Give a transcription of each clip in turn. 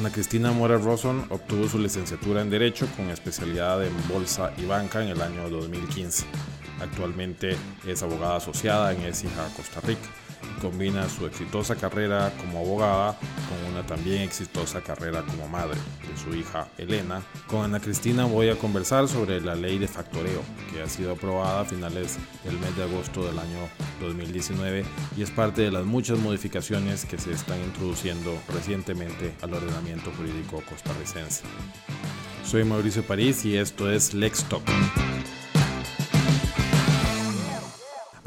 Ana Cristina Mora Rosson obtuvo su licenciatura en Derecho con especialidad en Bolsa y Banca en el año 2015. Actualmente es abogada asociada en ESIJA Costa Rica combina su exitosa carrera como abogada con una también exitosa carrera como madre de su hija Elena. Con Ana Cristina voy a conversar sobre la ley de factoreo que ha sido aprobada a finales del mes de agosto del año 2019 y es parte de las muchas modificaciones que se están introduciendo recientemente al ordenamiento jurídico costarricense. Soy Mauricio París y esto es Lex Talk.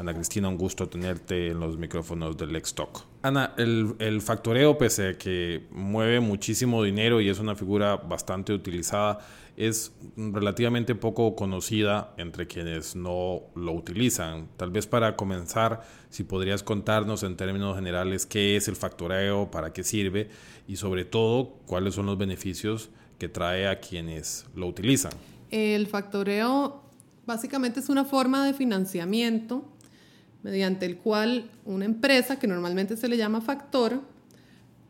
Ana Cristina, un gusto tenerte en los micrófonos del Lex Talk. Ana, el, factoreo, pese a que mueve muchísimo dinero y es una figura bastante utilizada, es relativamente poco conocida entre quienes no lo utilizan. Tal vez para comenzar, si podrías contarnos en términos generales qué es el factoreo, para qué sirve y sobre todo cuáles son los beneficios que trae a quienes lo utilizan. El factoreo básicamente es una forma de financiamiento mediante el cual una empresa, que normalmente se le llama factor,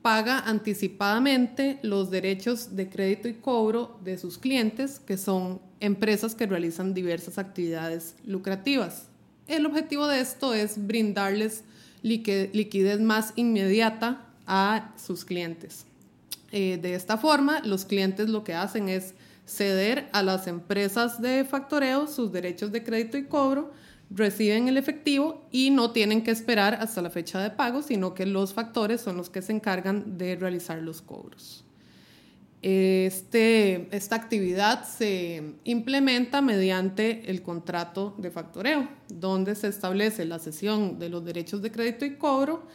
paga anticipadamente los derechos de crédito y cobro de sus clientes, que son empresas que realizan diversas actividades lucrativas. El objetivo de esto es brindarles liquidez más inmediata a sus clientes. Eh, de esta forma, los clientes lo que hacen es ceder a las empresas de factoreo sus derechos de crédito y cobro, reciben el efectivo y no tienen que esperar hasta la fecha de pago, sino que los factores son los que se encargan de realizar los cobros. Este, esta actividad se implementa mediante el contrato de factoreo, donde se establece la cesión de los derechos de crédito y cobro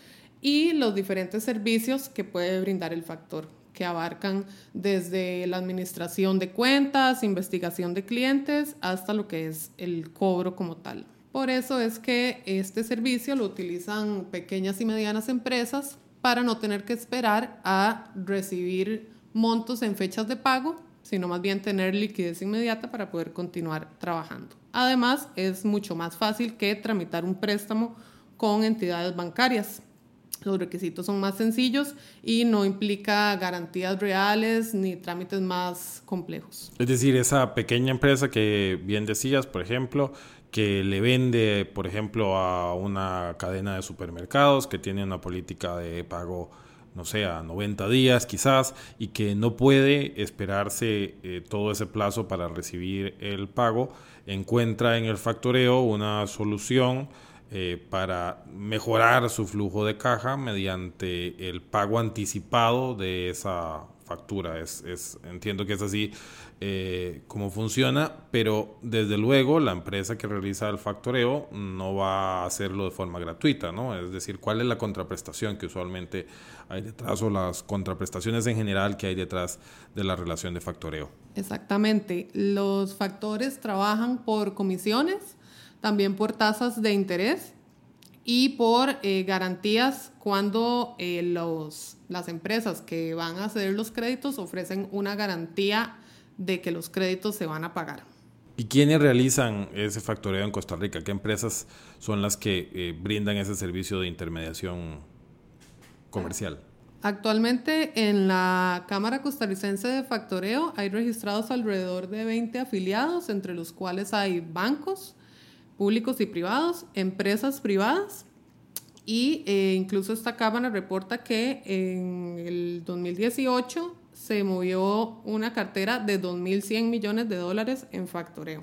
y los diferentes servicios que puede brindar el factor, que abarcan desde la administración de cuentas, investigación de clientes, hasta lo que es el cobro como tal. Por eso es que este servicio lo utilizan pequeñas y medianas empresas para no tener que esperar a recibir montos en fechas de pago, sino más bien tener liquidez inmediata para poder continuar trabajando. Además, es mucho más fácil que tramitar un préstamo con entidades bancarias. Los requisitos son más sencillos y no implica garantías reales ni trámites más complejos. Es decir, esa pequeña empresa que bien decías, por ejemplo, que le vende, por ejemplo, a una cadena de supermercados que tiene una política de pago, no sé, a 90 días quizás, y que no puede esperarse eh, todo ese plazo para recibir el pago, encuentra en el factoreo una solución eh, para mejorar su flujo de caja mediante el pago anticipado de esa factura. Es, es, entiendo que es así eh, como funciona, pero desde luego la empresa que realiza el factoreo no va a hacerlo de forma gratuita, ¿no? Es decir, ¿cuál es la contraprestación que usualmente hay detrás o las contraprestaciones en general que hay detrás de la relación de factoreo? Exactamente. Los factores trabajan por comisiones, también por tasas de interés y por eh, garantías cuando eh, los, las empresas que van a ceder los créditos ofrecen una garantía de que los créditos se van a pagar. ¿Y quiénes realizan ese factoreo en Costa Rica? ¿Qué empresas son las que eh, brindan ese servicio de intermediación comercial? Actualmente en la Cámara Costarricense de Factoreo hay registrados alrededor de 20 afiliados, entre los cuales hay bancos, públicos y privados, empresas privadas y eh, incluso esta cámara reporta que en el 2018 se movió una cartera de 2.100 millones de dólares en factoreo.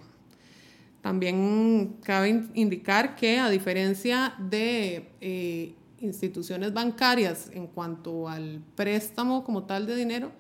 También cabe indicar que a diferencia de eh, instituciones bancarias en cuanto al préstamo como tal de dinero,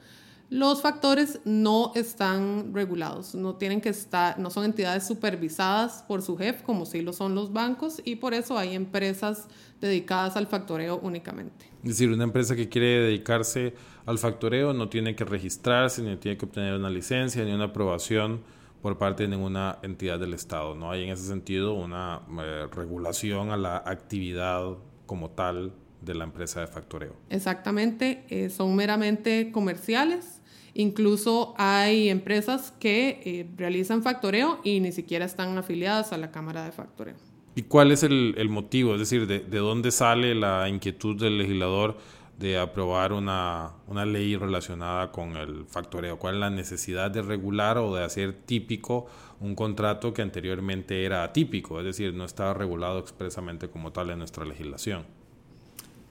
los factores no están regulados, no tienen que estar, no son entidades supervisadas por su jefe como sí lo son los bancos y por eso hay empresas dedicadas al factoreo únicamente. Es decir, una empresa que quiere dedicarse al factoreo no tiene que registrarse, ni tiene que obtener una licencia, ni una aprobación por parte de ninguna entidad del Estado. No hay en ese sentido una eh, regulación a la actividad como tal de la empresa de factoreo. Exactamente, eh, son meramente comerciales. Incluso hay empresas que eh, realizan factoreo y ni siquiera están afiliadas a la Cámara de Factoreo. ¿Y cuál es el, motivo? Es decir, de, dónde sale la inquietud del legislador de aprobar una, ley relacionada con el factoreo? ¿Cuál es la necesidad de regular o de hacer típico un contrato que anteriormente era atípico? Es decir, no estaba regulado expresamente como tal en nuestra legislación.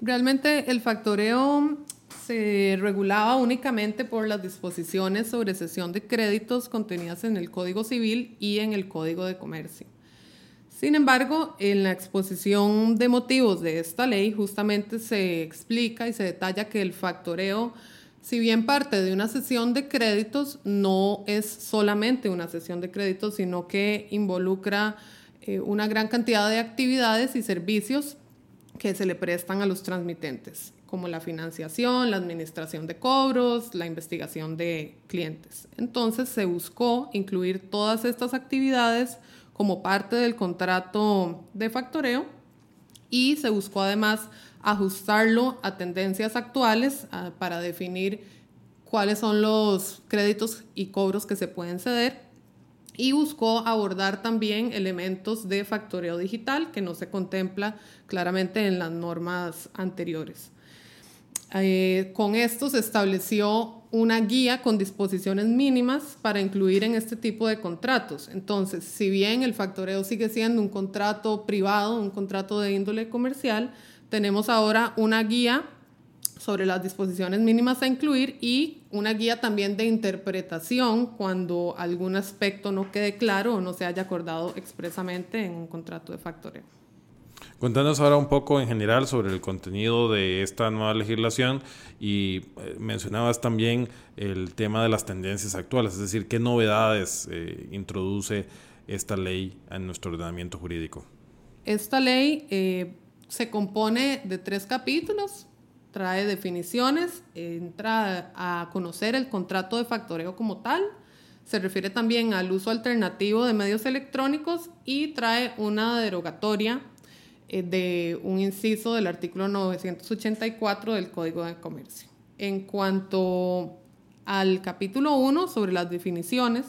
Realmente el factoreo se regulaba únicamente por las disposiciones sobre cesión de créditos contenidas en el Código Civil y en el Código de Comercio. Sin embargo, en la exposición de motivos de esta ley justamente se explica y se detalla que el factoreo, si bien parte de una sesión de créditos, no es solamente una sesión de créditos, sino que involucra eh, una gran cantidad de actividades y servicios que se le prestan a los transmitentes, como la financiación, la administración de cobros, la investigación de clientes. Entonces se buscó incluir todas estas actividades como parte del contrato de factoreo y se buscó además ajustarlo a tendencias actuales para definir cuáles son los créditos y cobros que se pueden ceder y buscó abordar también elementos de factoreo digital que no se contempla claramente en las normas anteriores. Eh, con esto se estableció una guía con disposiciones mínimas para incluir en este tipo de contratos. Entonces, si bien el factoreo sigue siendo un contrato privado, un contrato de índole comercial, tenemos ahora una guía sobre las disposiciones mínimas a incluir y una guía también de interpretación cuando algún aspecto no quede claro o no se haya acordado expresamente en un contrato de factoreo. Contanos ahora un poco en general sobre el contenido de esta nueva legislación y eh, mencionabas también el tema de las tendencias actuales, es decir, qué novedades eh, introduce esta ley en nuestro ordenamiento jurídico. Esta ley eh, se compone de tres capítulos, trae definiciones, entra a conocer el contrato de factoreo como tal, se refiere también al uso alternativo de medios electrónicos y trae una derogatoria eh, de un inciso del artículo 984 del Código de Comercio. En cuanto al capítulo 1 sobre las definiciones,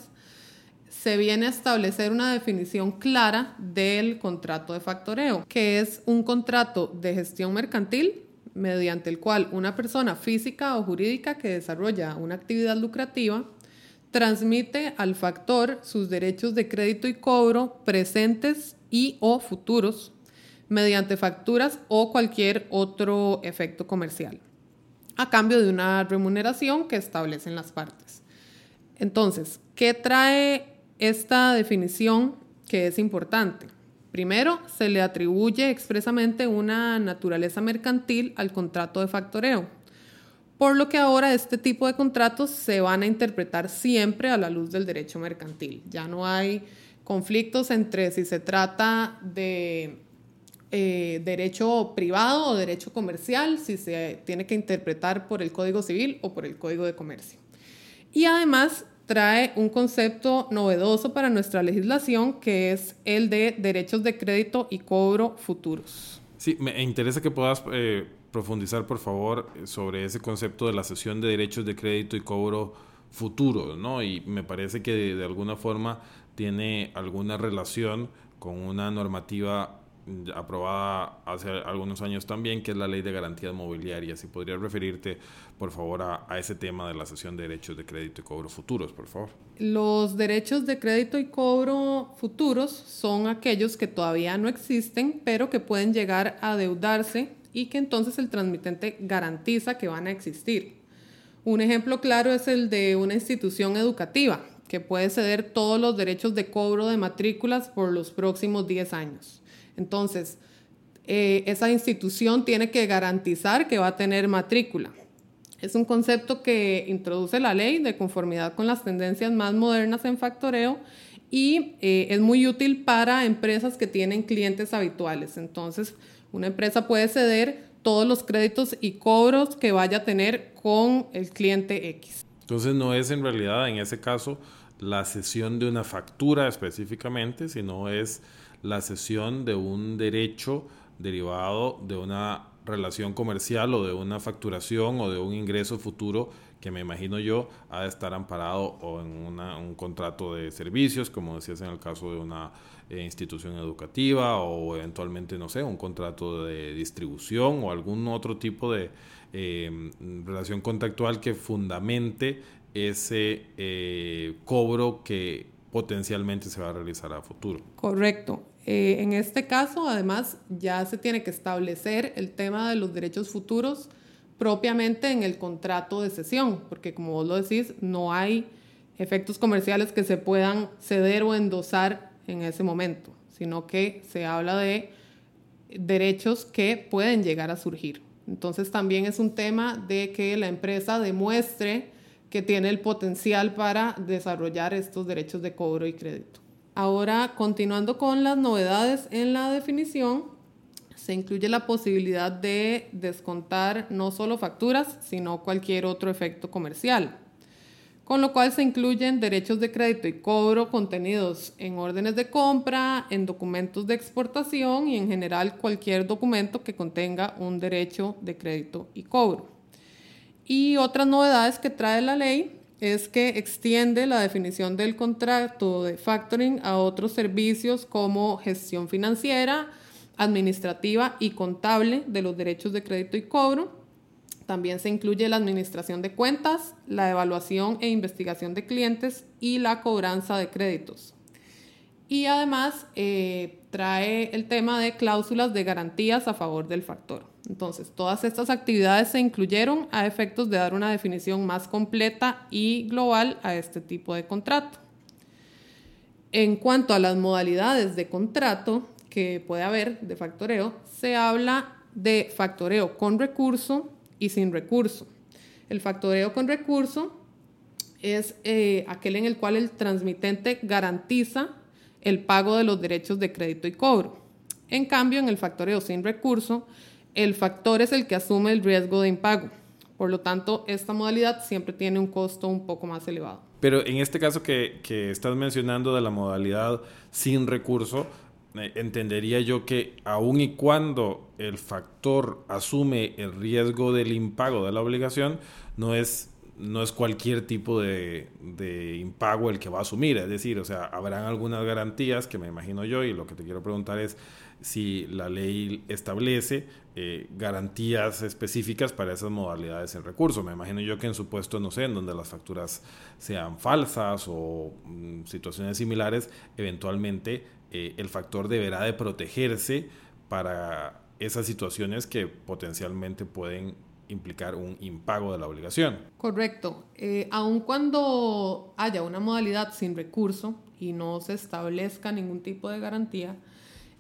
se viene a establecer una definición clara del contrato de factoreo, que es un contrato de gestión mercantil mediante el cual una persona física o jurídica que desarrolla una actividad lucrativa transmite al factor sus derechos de crédito y cobro presentes y o futuros mediante facturas o cualquier otro efecto comercial, a cambio de una remuneración que establecen las partes. Entonces, ¿qué trae esta definición que es importante? Primero, se le atribuye expresamente una naturaleza mercantil al contrato de factoreo, por lo que ahora este tipo de contratos se van a interpretar siempre a la luz del derecho mercantil. Ya no hay conflictos entre si se trata de eh, derecho privado o derecho comercial, si se tiene que interpretar por el Código Civil o por el Código de Comercio. Y además trae un concepto novedoso para nuestra legislación, que es el de derechos de crédito y cobro futuros. Sí, me interesa que puedas eh, profundizar, por favor, sobre ese concepto de la cesión de derechos de crédito y cobro futuros, ¿no? Y me parece que de alguna forma tiene alguna relación con una normativa aprobada hace algunos años también, que es la ley de garantías mobiliarias. Si podrías referirte, por favor, a, ese tema de la sesión de derechos de crédito y cobro futuros, por favor. Los derechos de crédito y cobro futuros son aquellos que todavía no existen, pero que pueden llegar a deudarse y que entonces el transmitente garantiza que van a existir. Un ejemplo claro es el de una institución educativa, que puede ceder todos los derechos de cobro de matrículas por los próximos 10 años. Entonces, eh, esa institución tiene que garantizar que va a tener matrícula. Es un concepto que introduce la ley de conformidad con las tendencias más modernas en factoreo y eh, es muy útil para empresas que tienen clientes habituales. Entonces, una empresa puede ceder todos los créditos y cobros que vaya a tener con el cliente X. Entonces, no es en realidad en ese caso la cesión de una factura específicamente, sino es la cesión de un derecho derivado de una relación comercial o de una facturación o de un ingreso futuro que me imagino yo ha de estar amparado o en un contrato de servicios, como decías en el caso de una eh, institución educativa o eventualmente, no sé, un contrato de distribución o algún otro tipo de eh, relación contractual que fundamente ese eh, cobro que potencialmente se va a realizar a futuro. Correcto. En este caso, además, ya se tiene que establecer el tema de los derechos futuros propiamente en el contrato de cesión, porque como vos lo decís, no hay efectos comerciales que se puedan ceder o endosar en ese momento, sino que se habla de derechos que pueden llegar a surgir. Entonces también es un tema de que la empresa demuestre que tiene el potencial para desarrollar estos derechos de cobro y crédito. Ahora, continuando con las novedades en la definición, se incluye la posibilidad de descontar no solo facturas, sino cualquier otro efecto comercial con lo cual se incluyen derechos de crédito y cobro contenidos en órdenes de compra, en documentos de exportación y en general cualquier documento que contenga un derecho de crédito y cobro. Y otras novedades que trae la ley es que extiende la definición del contrato de factoring a otros servicios como gestión financiera, administrativa y contable de los derechos de crédito y cobro también se incluye la administración de cuentas, la evaluación e investigación de clientes y la cobranza de créditos. Y además eh, trae el tema de cláusulas de garantías a favor del factor. Entonces, todas estas actividades se incluyeron a efectos de dar una definición más completa y global a este tipo de contrato. En cuanto a las modalidades de contrato que puede haber de factoreo, se habla de factoreo con recurso, y sin recurso. El factoreo con recurso es eh, aquel en el cual el transmitente garantiza el pago de los derechos de crédito y cobro. En cambio, en el factoreo sin recurso, el factor es el que asume el riesgo de impago. Por lo tanto, esta modalidad siempre tiene un costo un poco más elevado. Pero en este caso que, que estás mencionando de la modalidad sin recurso, entendería yo que aun y cuando el factor asume el riesgo del impago de la obligación, no es, no es cualquier tipo de, impago el que va a asumir. Es decir, o sea, habrán algunas garantías que me imagino yo y lo que te quiero preguntar es si la ley establece eh, garantías específicas para esas modalidades en recurso. Me imagino yo que en supuesto, no sé, en donde las facturas sean falsas o mm, situaciones similares, eventualmente eh, el factor deberá de protegerse para esas situaciones que potencialmente pueden implicar un impago de la obligación. Correcto. Eh, aun cuando haya una modalidad sin recurso y no se establezca ningún tipo de garantía,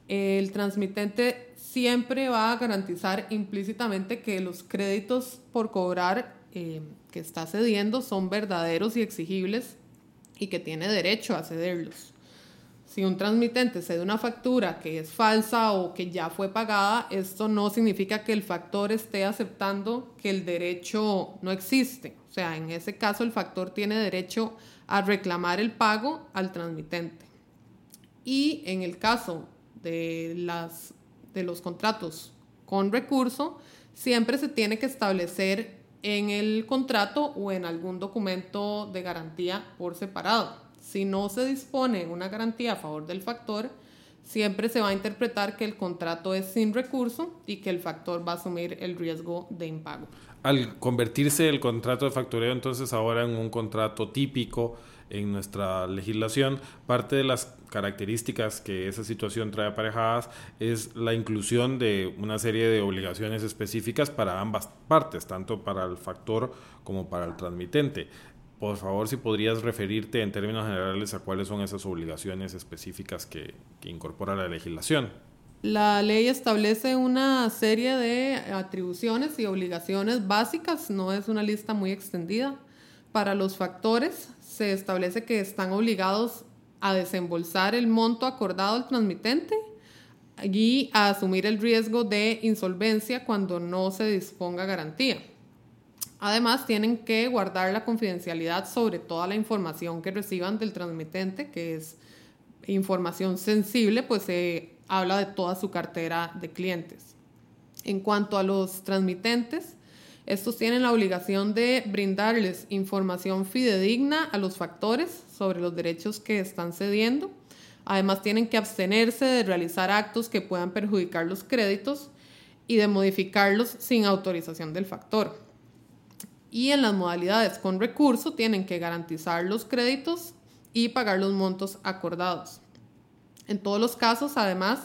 el transmitente siempre va a garantizar implícitamente que los créditos por cobrar eh, que está cediendo son verdaderos y exigibles y que tiene derecho a cederlos si un transmitente cede una factura que es falsa o que ya fue pagada, esto no significa que el factor esté aceptando que el derecho no existe. O sea, en ese caso el factor tiene derecho a reclamar el pago al transmitente. Y en el caso de, las, de los contratos con recurso, siempre se tiene que establecer en el contrato o en algún documento de garantía por separado si no se dispone una garantía a favor del factor, siempre se va a interpretar que el contrato es sin recurso y que el factor va a asumir el riesgo de impago. Al convertirse el contrato de factoreo entonces ahora en un contrato típico en nuestra legislación, parte de las características que esa situación trae aparejadas es la inclusión de una serie de obligaciones específicas para ambas partes, tanto para el factor como para el transmitente. Por favor, si podrías referirte en términos generales a cuáles son esas obligaciones específicas que, incorpora la legislación. La ley establece una serie de atribuciones y obligaciones básicas, no es una lista muy extendida. Para los factores se establece que están obligados a desembolsar el monto acordado al transmitente y a asumir el riesgo de insolvencia cuando no se disponga garantía. Además, tienen que guardar la confidencialidad sobre toda la información que reciban del transmitente, que es información sensible, pues se habla de toda su cartera de clientes. En cuanto a los transmitentes, estos tienen la obligación de brindarles información fidedigna a los factores sobre los derechos que están cediendo. Además, tienen que abstenerse de realizar actos que puedan perjudicar los créditos y de modificarlos sin autorización del factor. Y en las modalidades con recurso tienen que garantizar los créditos y pagar los montos acordados. En todos los casos, además,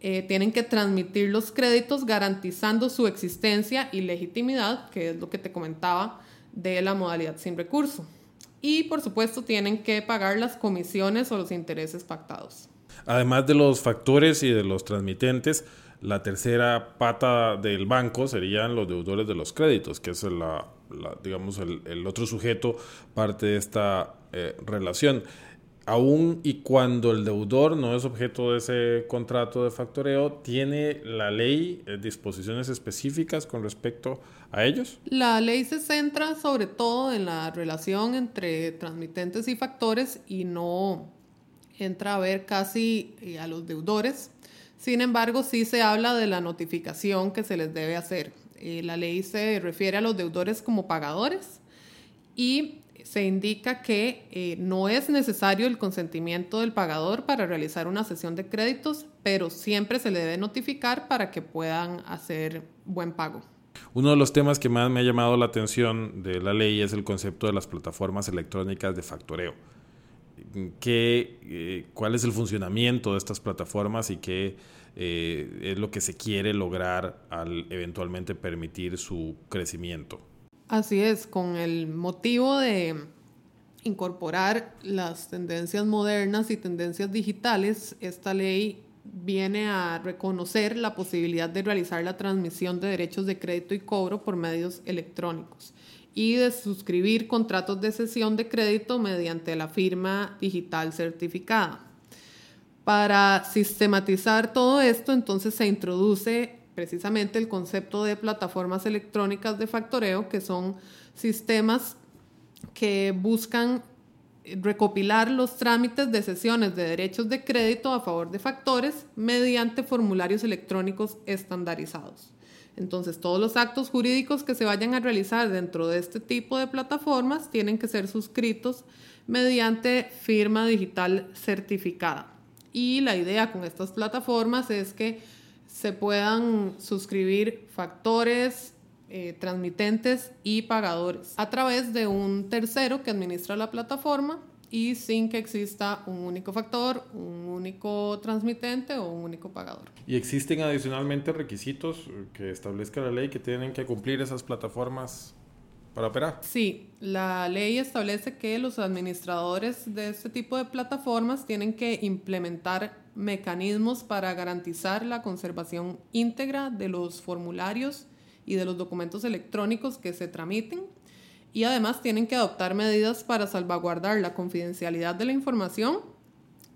eh, tienen que transmitir los créditos garantizando su existencia y legitimidad, que es lo que te comentaba de la modalidad sin recurso. Y por supuesto tienen que pagar las comisiones o los intereses pactados. Además de los factores y de los transmitentes, la tercera pata del banco serían los deudores de los créditos, que es la, digamos el, otro sujeto parte de esta eh, relación aún y cuando el deudor no es objeto de ese contrato de factoreo, ¿tiene la ley eh, disposiciones específicas con respecto a ellos? La ley se centra sobre todo en la relación entre transmitentes y factores y no entra a ver casi eh, a los deudores. Sin embargo, sí se habla de la notificación que se les debe hacer. Eh, la ley se refiere a los deudores como pagadores y se indica que eh, no es necesario el consentimiento del pagador para realizar una sesión de créditos, pero siempre se le debe notificar para que puedan hacer buen pago. Uno de los temas que más me ha llamado la atención de la ley es el concepto de las plataformas electrónicas de factoreo. ¿Qué, eh, ¿Cuál es el funcionamiento de estas plataformas y qué eh, es lo que se quiere lograr al eventualmente permitir su crecimiento? Así es, con el motivo de incorporar las tendencias modernas y tendencias digitales, esta ley viene a reconocer la posibilidad de realizar la transmisión de derechos de crédito y cobro por medios electrónicos y de suscribir contratos de cesión de crédito mediante la firma digital certificada. Para sistematizar todo esto, entonces se introduce precisamente el concepto de plataformas electrónicas de factoreo, que son sistemas que buscan recopilar los trámites de sesiones de derechos de crédito a favor de factores mediante formularios electrónicos estandarizados. Entonces, todos los actos jurídicos que se vayan a realizar dentro de este tipo de plataformas tienen que ser suscritos mediante firma digital certificada. Y la idea con estas plataformas es que se puedan suscribir factores, eh, transmitentes y pagadores a través de un tercero que administra la plataforma y sin que exista un único factor, un único transmitente o un único pagador. ¿Y existen adicionalmente requisitos que establezca la ley que tienen que cumplir esas plataformas Sí, la ley establece que los administradores de este tipo de plataformas tienen que implementar mecanismos para garantizar la conservación íntegra de los formularios y de los documentos electrónicos que se tramiten. Y además tienen que adoptar medidas para salvaguardar la confidencialidad de la información,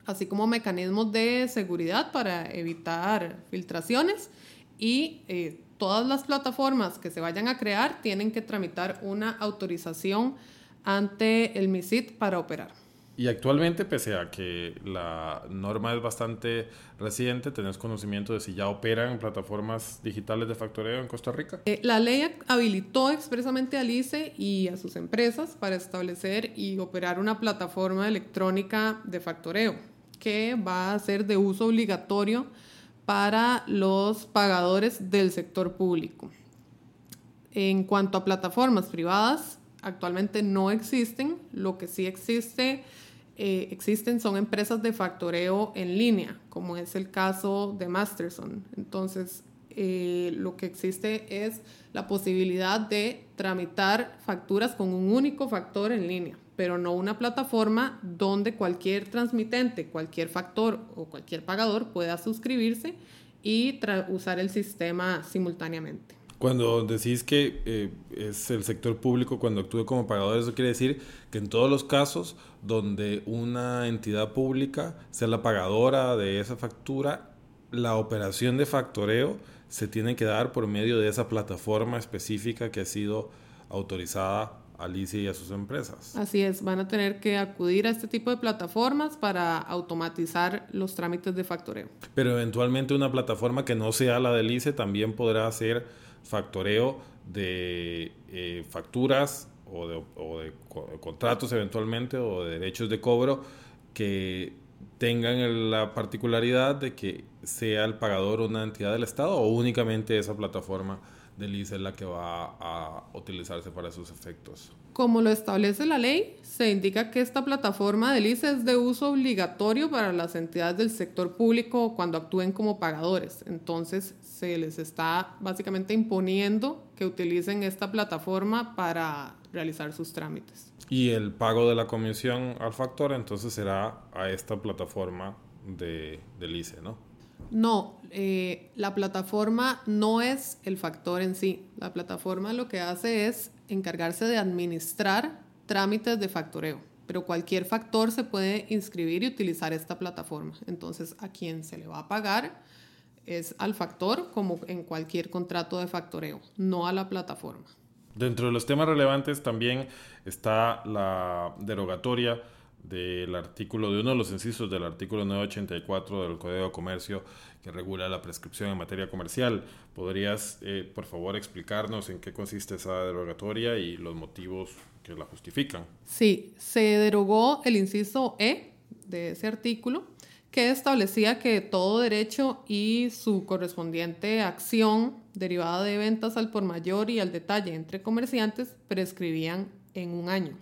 así como mecanismos de seguridad para evitar filtraciones y eh, todas las plataformas que se vayan a crear tienen que tramitar una autorización ante el MISIT para operar. Y actualmente, pese a que la norma es bastante reciente, ¿tenés conocimiento de si ya operan plataformas digitales de factoreo en Costa Rica? Eh, la ley habilitó expresamente al ICE y a sus empresas para establecer y operar una plataforma electrónica de factoreo que va a ser de uso obligatorio para los pagadores del sector público. En cuanto a plataformas privadas, actualmente no existen. Lo que sí existe eh, existen son empresas de factoreo en línea, como es el caso de Masterson. Entonces, eh, lo que existe es la posibilidad de tramitar facturas con un único factor en línea, pero no una plataforma donde cualquier transmitente, cualquier factor o cualquier pagador pueda suscribirse y usar el sistema simultáneamente. Cuando decís que eh, es el sector público cuando actúe como pagador, eso quiere decir que en todos los casos donde una entidad pública sea la pagadora de esa factura, la operación de factoreo se tiene que dar por medio de esa plataforma específica que ha sido autorizada al ICE y a sus empresas. Así es, van a tener que acudir a este tipo de plataformas para automatizar los trámites de factoreo. Pero eventualmente una plataforma que no sea la del ICE también podrá hacer factoreo de eh, facturas o de, contratos eventualmente o de derechos de cobro que tengan la particularidad de que sea el pagador una entidad del Estado o únicamente esa plataforma del ICE es la que va a utilizarse para sus efectos. Como lo establece la ley, se indica que esta plataforma del ICE es de uso obligatorio para las entidades del sector público cuando actúen como pagadores. Entonces, se les está básicamente imponiendo que utilicen esta plataforma para realizar sus trámites. Y el pago de la comisión al factor entonces será a esta plataforma de, del ICE, ¿no? No, eh, la plataforma no es el factor en sí. La plataforma lo que hace es encargarse de administrar trámites de factoreo, pero cualquier factor se puede inscribir y utilizar esta plataforma. Entonces, a quien se le va a pagar es al factor como en cualquier contrato de factoreo, no a la plataforma. Dentro de los temas relevantes también está la derogatoria del artículo, de uno de los incisos del artículo 984 del Código de Comercio que regula la prescripción en materia comercial. ¿Podrías, eh, por favor, explicarnos en qué consiste esa derogatoria y los motivos que la justifican? Sí, se derogó el inciso E de ese artículo que establecía que todo derecho y su correspondiente acción derivada de ventas al por mayor y al detalle entre comerciantes prescribían en un año.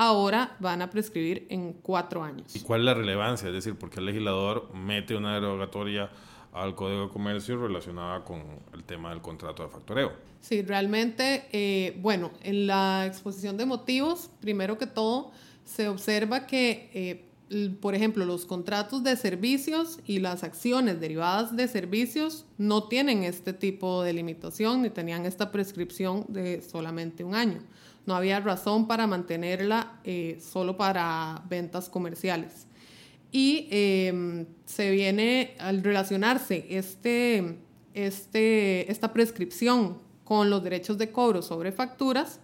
Ahora van a prescribir en cuatro años. ¿Y cuál es la relevancia? Es decir, ¿por qué el legislador mete una derogatoria al Código de Comercio relacionada con el tema del contrato de factoreo? Sí, realmente, eh, bueno, en la exposición de motivos, primero que todo, se observa que eh, por ejemplo, los contratos de servicios y las acciones derivadas de servicios no tienen este tipo de limitación ni tenían esta prescripción de solamente un año. No había razón para mantenerla eh, solo para ventas comerciales. Y em, se viene al relacionarse este, este, esta prescripción con los derechos de cobro sobre facturas,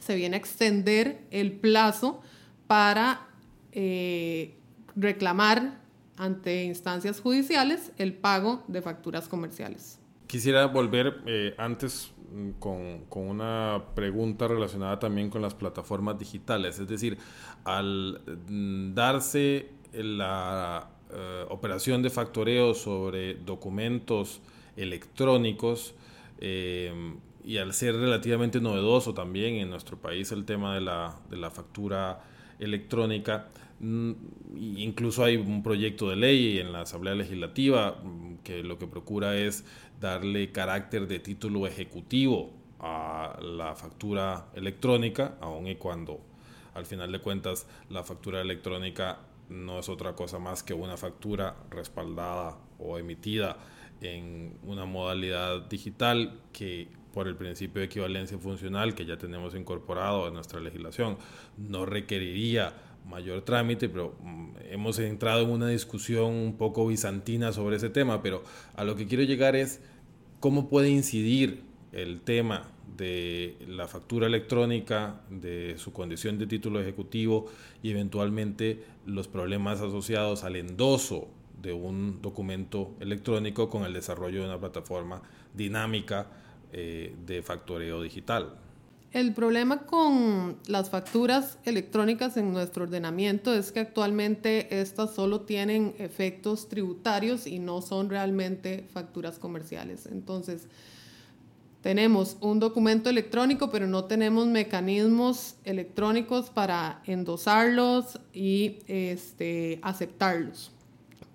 se viene a extender el plazo para eh, reclamar ante instancias judiciales el pago de facturas comerciales. Quisiera volver eh, antes mm, con, una pregunta relacionada también con las plataformas digitales, es decir, al mm, darse la eh, operación de factoreo sobre documentos electrónicos, y al ser relativamente novedoso también en nuestro país el tema de la, de la factura electrónica. Mm, incluso hay un proyecto de ley en la Asamblea Legislativa mm, que lo que procura es darle carácter de título ejecutivo a la factura electrónica, aun y cuando al final de cuentas la factura electrónica no es otra cosa más que una factura respaldada o emitida en una modalidad digital que por el principio de equivalencia funcional que ya tenemos incorporado en nuestra legislación, no requeriría mayor trámite, pero mm, hemos entrado en una discusión un poco bizantina sobre ese tema, pero a lo que quiero llegar es cómo puede incidir el tema de la factura electrónica, de su condición de título ejecutivo y eventualmente los problemas asociados al endoso de un documento electrónico con el desarrollo de una plataforma dinámica eh, de factoreo digital. El problema con las facturas electrónicas en nuestro ordenamiento es que actualmente estas solo tienen efectos tributarios y no son realmente facturas comerciales. Entonces, tenemos un documento electrónico, pero no tenemos mecanismos electrónicos para endosarlos y este, aceptarlos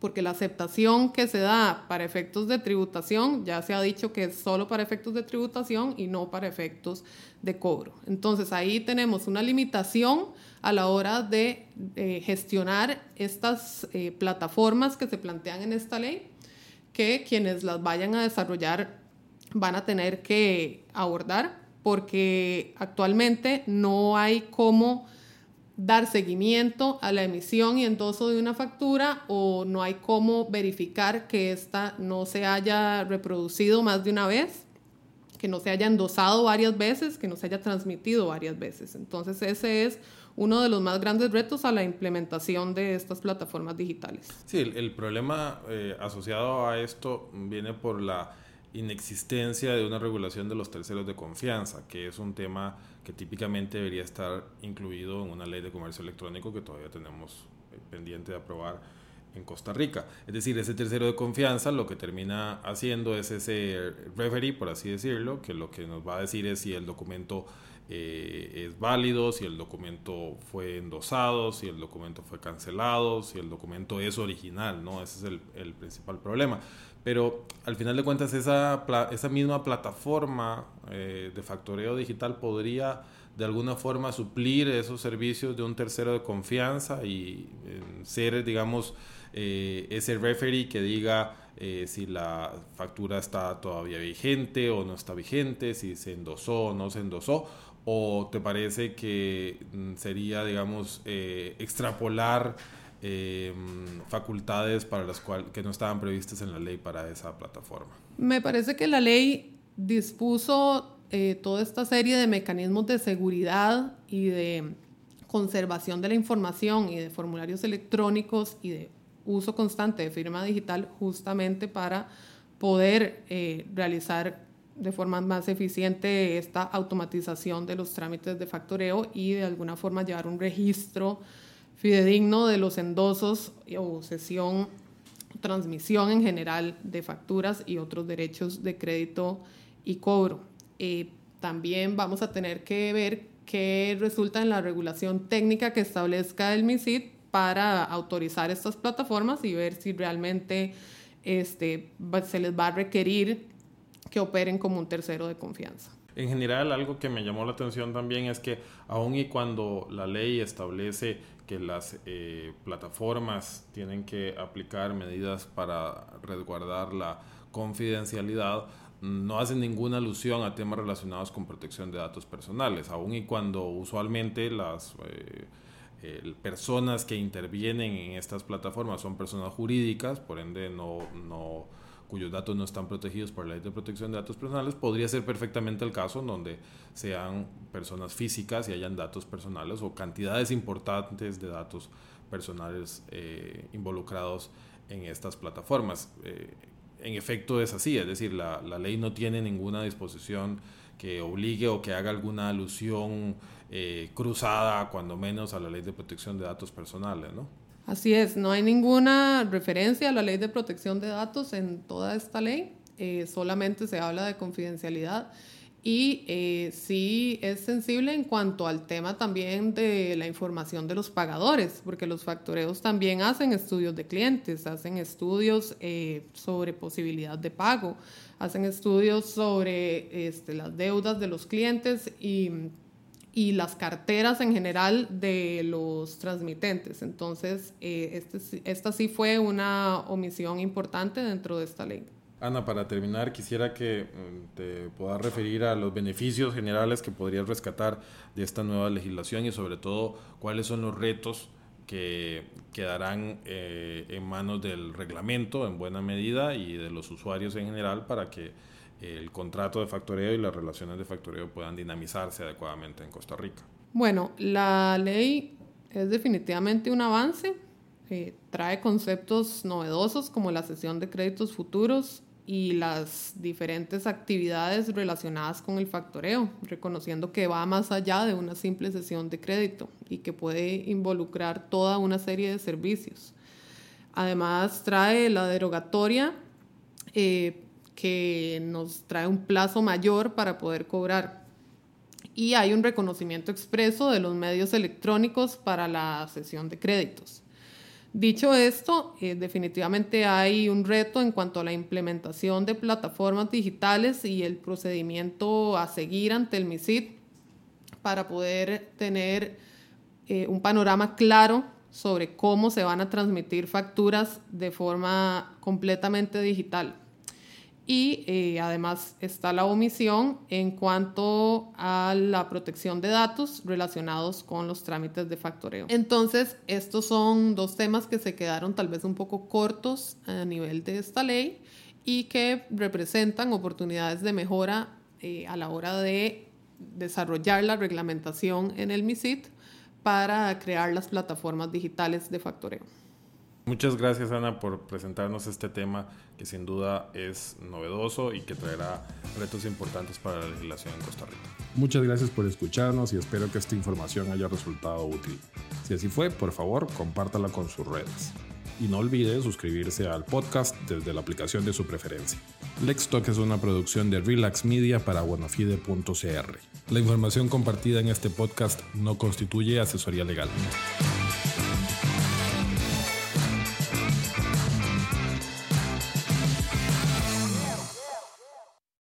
porque la aceptación que se da para efectos de tributación ya se ha dicho que es solo para efectos de tributación y no para efectos de cobro. Entonces ahí tenemos una limitación a la hora de gestionar estas eh, plataformas que se plantean en esta ley, que quienes las vayan a desarrollar van a tener que abordar, porque actualmente no hay cómo dar seguimiento a la emisión y endoso de una factura o no hay cómo verificar que ésta no se haya reproducido más de una vez, que no se haya endosado varias veces, que no se haya transmitido varias veces. Entonces ese es uno de los más grandes retos a la implementación de estas plataformas digitales. Sí, el, problema eh, asociado a esto viene por la inexistencia de una regulación de los terceros de confianza, que es un tema que típicamente debería estar incluido en una ley de comercio electrónico que todavía tenemos eh, pendiente de aprobar en Costa Rica. Es decir, ese tercero de confianza lo que termina haciendo es ese referee, por así decirlo, que lo que nos va a decir es si el documento eh, es válido, si el documento fue endosado, si el documento fue cancelado, si el documento es original, ¿no? Ese es el, el principal problema. Pero al final de cuentas esa, esa misma plataforma eh, de factoreo digital podría de alguna forma suplir esos servicios de un tercero de confianza y ser, digamos, eh, ese referee que diga eh, si la factura está todavía vigente o no está vigente, si se endosó o no se endosó, o te parece que mm, sería, digamos, eh, extrapolar facultades para las cuales que no estaban previstas en la ley para esa plataforma. Me parece que la ley dispuso toda esta serie de mecanismos de seguridad y de conservación de la información y de formularios electrónicos y de uso constante de firma digital justamente para poder eh, realizar de forma más eficiente esta automatización de los trámites de factoreo y de alguna forma llevar un registro fidedigno de los endosos o sesión, transmisión en general de facturas y otros derechos de crédito y cobro. Eh, también vamos a tener que ver qué resulta en la regulación técnica que establezca el MISID para autorizar estas plataformas y ver si realmente este, se les va a requerir que operen como un tercero de confianza. En general, algo que me llamó la atención también es que aun y cuando la ley establece que las eh, plataformas tienen que aplicar medidas para resguardar la confidencialidad, no hacen ninguna alusión a temas relacionados con protección de datos personales, aun y cuando usualmente las... Eh, personas que intervienen en estas plataformas son personas jurídicas, por ende no, no, cuyos datos no están protegidos por la ley de protección de datos personales, podría ser perfectamente el caso en donde sean personas físicas y hayan datos personales o cantidades importantes de datos personales eh, involucrados en estas plataformas. Eh, en efecto es así, es decir, la, la ley no tiene ninguna disposición que obligue o que haga alguna alusión eh, cruzada, cuando menos, a la ley de protección de datos personales, ¿no? Así es, no hay ninguna referencia a la ley de protección de datos en toda esta ley, eh, solamente se habla de confidencialidad y eh, sí es sensible en cuanto al tema también de la información de los pagadores, porque los factoreos también hacen estudios de clientes, hacen estudios sobre posibilidad de pago, hacen estudios sobre este, las deudas de los clientes y y las carteras en general de los transmitentes. Entonces, eh, este, esta sí fue una omisión importante dentro de esta ley. Ana, para terminar, quisiera que mm, te puedas referir a los beneficios generales que podrías rescatar de esta nueva legislación y sobre todo cuáles son los retos que quedarán eh, en manos del reglamento en buena medida y de los usuarios en general para que el contrato de factoreo y las relaciones de factoreo puedan dinamizarse adecuadamente en Costa Rica. Bueno, la ley es definitivamente un avance, eh, trae conceptos novedosos como la sesión de créditos futuros y las diferentes actividades relacionadas con el factoreo, reconociendo que va más allá de una simple sesión de crédito y que puede involucrar toda una serie de servicios. Además, trae la derogatoria eh, que nos trae un plazo mayor para poder cobrar. Y hay un reconocimiento expreso de los medios electrónicos para la sesión de créditos. Dicho esto, eh, definitivamente hay un reto en cuanto a la implementación de plataformas digitales y el procedimiento a seguir ante el MISID para poder tener eh, un panorama claro sobre cómo se van a transmitir facturas de forma completamente digital y eh, además está la omisión en cuanto a la protección de datos relacionados con los trámites de factoreo. Entonces, estos son dos temas que se quedaron tal vez un poco cortos a nivel de esta ley y que representan oportunidades de mejora eh, a la hora de desarrollar la reglamentación en el MISIT para crear las plataformas digitales de factoreo. Muchas gracias Ana por presentarnos este tema que sin duda es novedoso y que traerá retos importantes para la legislación en Costa Rica. Muchas gracias por escucharnos y espero que esta información haya resultado útil. Si así fue, por favor, compártala con sus redes. Y no olvide suscribirse al podcast desde la aplicación de su preferencia. LexTalk es una producción de Relax Media para buenafide.cr. La información compartida en este podcast no constituye asesoría legal.